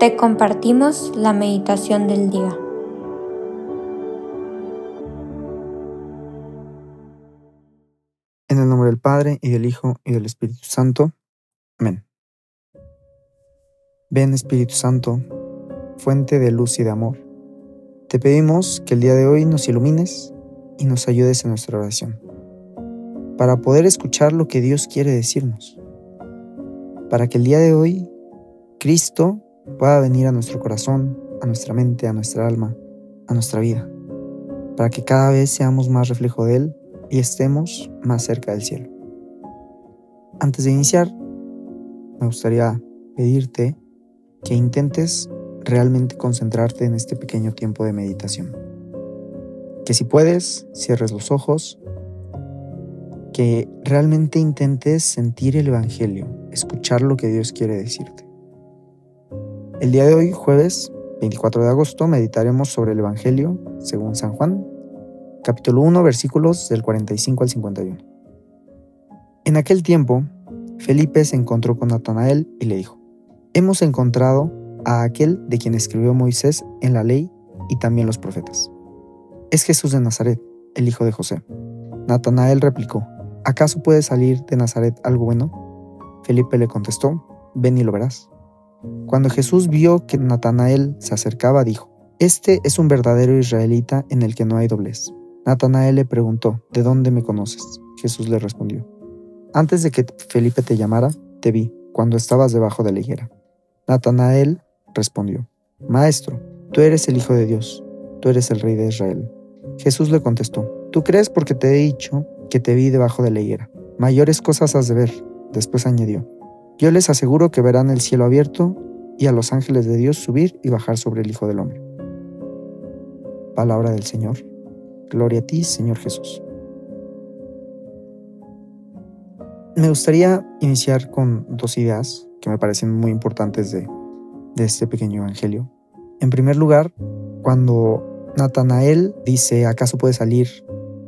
te compartimos la meditación del día. En el nombre del Padre, y del Hijo, y del Espíritu Santo. Amén. Ven Espíritu Santo, fuente de luz y de amor. Te pedimos que el día de hoy nos ilumines y nos ayudes en nuestra oración, para poder escuchar lo que Dios quiere decirnos, para que el día de hoy Cristo pueda venir a nuestro corazón, a nuestra mente, a nuestra alma, a nuestra vida, para que cada vez seamos más reflejo de Él y estemos más cerca del cielo. Antes de iniciar, me gustaría pedirte que intentes realmente concentrarte en este pequeño tiempo de meditación. Que si puedes, cierres los ojos, que realmente intentes sentir el Evangelio, escuchar lo que Dios quiere decirte. El día de hoy, jueves 24 de agosto, meditaremos sobre el Evangelio según San Juan, capítulo 1, versículos del 45 al 51. En aquel tiempo, Felipe se encontró con Natanael y le dijo, Hemos encontrado a aquel de quien escribió Moisés en la ley y también los profetas. Es Jesús de Nazaret, el hijo de José. Natanael replicó, ¿acaso puede salir de Nazaret algo bueno? Felipe le contestó, ven y lo verás. Cuando Jesús vio que Natanael se acercaba, dijo, Este es un verdadero israelita en el que no hay doblez. Natanael le preguntó, ¿de dónde me conoces? Jesús le respondió, Antes de que Felipe te llamara, te vi, cuando estabas debajo de la higuera. Natanael respondió, Maestro, tú eres el Hijo de Dios, tú eres el Rey de Israel. Jesús le contestó, Tú crees porque te he dicho que te vi debajo de la higuera. Mayores cosas has de ver. Después añadió, yo les aseguro que verán el cielo abierto y a los ángeles de Dios subir y bajar sobre el Hijo del Hombre. Palabra del Señor. Gloria a ti, Señor Jesús. Me gustaría iniciar con dos ideas que me parecen muy importantes de, de este pequeño evangelio. En primer lugar, cuando Natanael dice, ¿acaso puede salir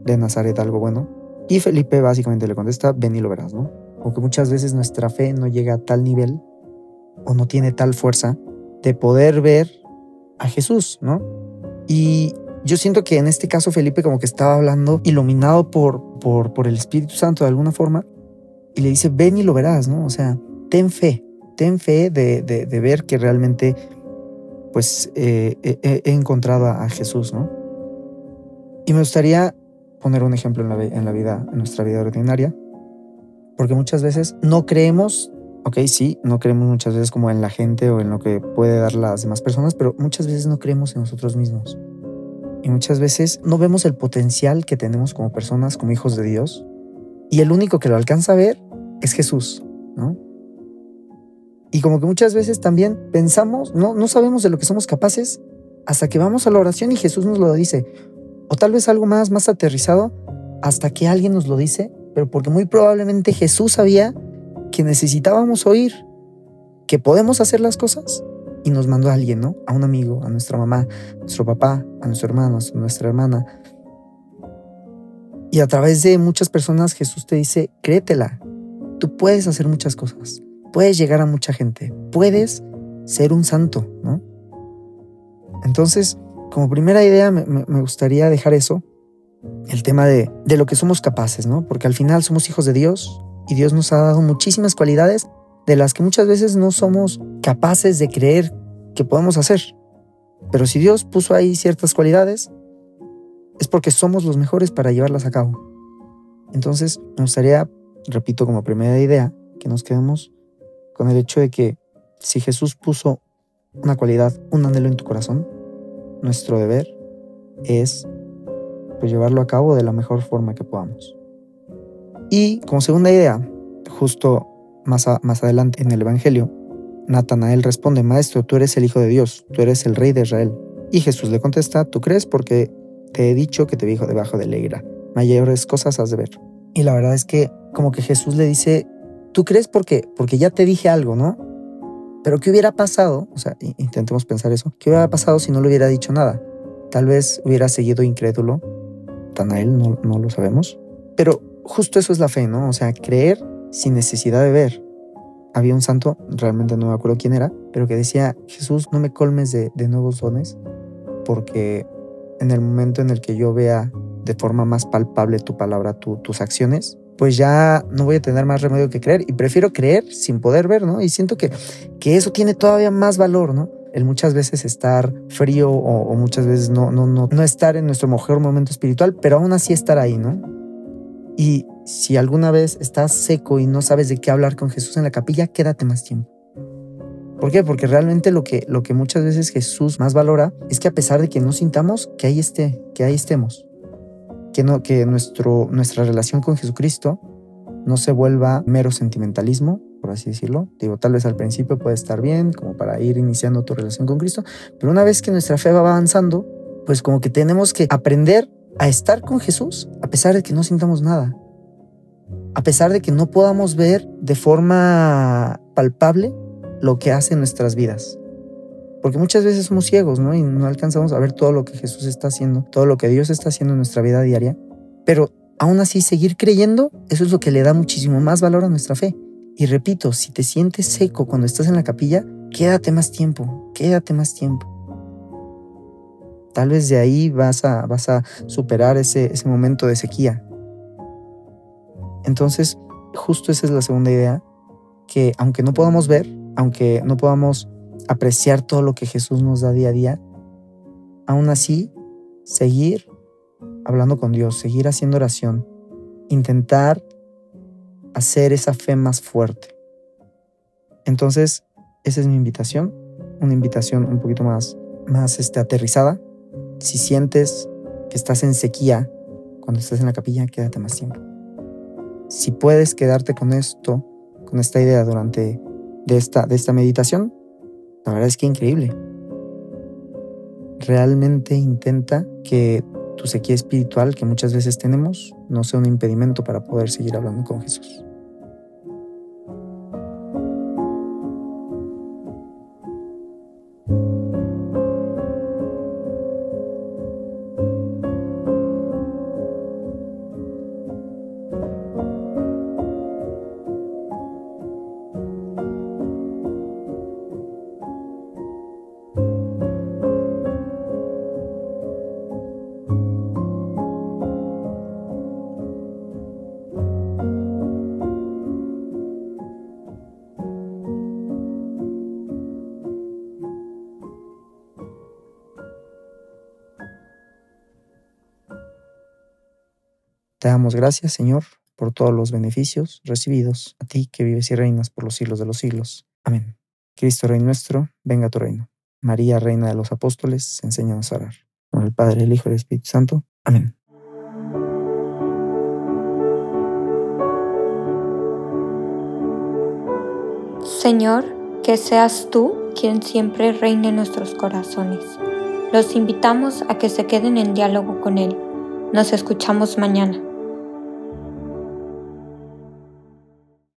de Nazaret algo bueno? Y Felipe básicamente le contesta, ven y lo verás, ¿no? O que muchas veces nuestra fe no llega a tal nivel o no tiene tal fuerza de poder ver a Jesús, ¿no? Y yo siento que en este caso Felipe como que estaba hablando iluminado por, por, por el Espíritu Santo de alguna forma y le dice, ven y lo verás, ¿no? O sea, ten fe, ten fe de, de, ver que realmente pues eh, he, encontrado a Jesús, ¿no? Y me gustaría poner un ejemplo en la, en la vida, en nuestra vida ordinaria. Porque muchas veces no creemos, ok, sí, no creemos muchas veces como en la gente o en lo que puede dar las demás personas, pero muchas veces no creemos en nosotros mismos. Y muchas veces no vemos el potencial que tenemos como personas, como hijos de Dios. Y el único que lo alcanza a ver es Jesús, ¿no? Y como que muchas veces también pensamos, no, no sabemos de lo que somos capaces hasta que vamos a la oración y Jesús nos lo dice. O tal vez algo más, más aterrizado, hasta que alguien nos lo dice pero porque muy probablemente Jesús sabía que necesitábamos oír que podemos hacer las cosas y nos mandó a alguien, ¿no? A un amigo, a nuestra mamá, a nuestro papá, a nuestro hermano, a nuestra hermana. Y a través de muchas personas Jesús te dice, créetela, tú puedes hacer muchas cosas, puedes llegar a mucha gente, puedes ser un santo, ¿no? Entonces, como primera idea me, me gustaría dejar eso, el tema de, de lo que somos capaces, ¿no? Porque al final somos hijos de Dios y Dios nos ha dado muchísimas cualidades de las que muchas veces no somos capaces de creer que podemos hacer. Pero si Dios puso ahí ciertas cualidades, es porque somos los mejores para llevarlas a cabo. Entonces, me gustaría, repito como primera idea, que nos quedemos con el hecho de que si Jesús puso una cualidad, un anhelo en tu corazón, nuestro deber es pues llevarlo a cabo de la mejor forma que podamos. Y como segunda idea, justo más, más adelante en el Evangelio, Natanael responde, Maestro, tú eres el Hijo de Dios, tú eres el Rey de Israel. Y Jesús le contesta, tú crees porque te he dicho que te dijo debajo de la higuera, mayores cosas has de ver. Y la verdad es que como que Jesús le dice, tú crees porque, porque ya te dije algo, ¿no? Pero ¿qué hubiera pasado? O sea, intentemos pensar eso. ¿Qué hubiera pasado si no le hubiera dicho nada? Tal vez hubiera seguido incrédulo Natanael, no, no lo sabemos. Pero justo eso es la fe, ¿no? O sea, creer sin necesidad de ver. había un santo, realmente no me acuerdo quién era, pero que decía, Jesús, no me colmes de, nuevos dones, porque en el momento en el que yo vea de forma más palpable tu palabra, tus acciones, pues ya no voy a tener más remedio que creer y prefiero creer sin poder ver, ¿no? Y siento que, que eso tiene todavía más valor, ¿no? El muchas veces estar frío o, muchas veces no, no, no, no estar en nuestro mejor momento espiritual, pero aún así estar ahí, ¿no? Y si alguna vez estás seco y no sabes de qué hablar con Jesús en la capilla, quédate más tiempo. ¿Por qué? Porque realmente lo que, lo que muchas veces Jesús más valora es que a pesar de que no sintamos, que ahí esté, que ahí estemos. Que, no, que nuestro, nuestra relación con Jesucristo no se vuelva mero sentimentalismo, así decirlo. Digo, tal vez al principio puede estar bien, como para ir iniciando tu relación con Cristo, pero una vez que nuestra fe va avanzando, pues como que tenemos que aprender a estar con Jesús a pesar de que no sintamos nada. A pesar de que no podamos ver de forma palpable lo que hace en nuestras vidas. Porque muchas veces somos ciegos, ¿no? Y no alcanzamos a ver todo lo que Jesús está haciendo, todo lo que Dios está haciendo en nuestra vida diaria. Pero aún así, seguir creyendo, eso es lo que le da muchísimo más valor a nuestra fe. Y repito, si te sientes seco cuando estás en la capilla, quédate más tiempo, quédate más tiempo. Tal vez de ahí vas a, vas a superar ese, ese momento de sequía. Entonces, justo esa es la segunda idea, que aunque no podamos ver, aunque no podamos apreciar todo lo que Jesús nos da día a día, aún así, seguir hablando con Dios, seguir haciendo oración, intentar hacer esa fe más fuerte. Entonces, esa es mi invitación, una invitación un poquito más, más este, aterrizada, si sientes que estás en sequía cuando estás en la capilla, quédate más tiempo. Si puedes quedarte con esto, con esta idea durante de esta, de esta meditación, la verdad es que increíble. Realmente intenta que tu sequía espiritual que muchas veces tenemos no sea un impedimento para poder seguir hablando con Jesús. Te damos gracias, Señor, por todos los beneficios recibidos, a ti que vives y reinas por los siglos de los siglos. Amén. Cristo Rey nuestro, venga a tu reino. María, Reina de los Apóstoles, enséñanos a orar. Con el Padre, el Hijo y el Espíritu Santo. Amén. Señor, que seas tú quien siempre reine en nuestros corazones. Los invitamos a que se queden en diálogo con Él. Nos escuchamos mañana.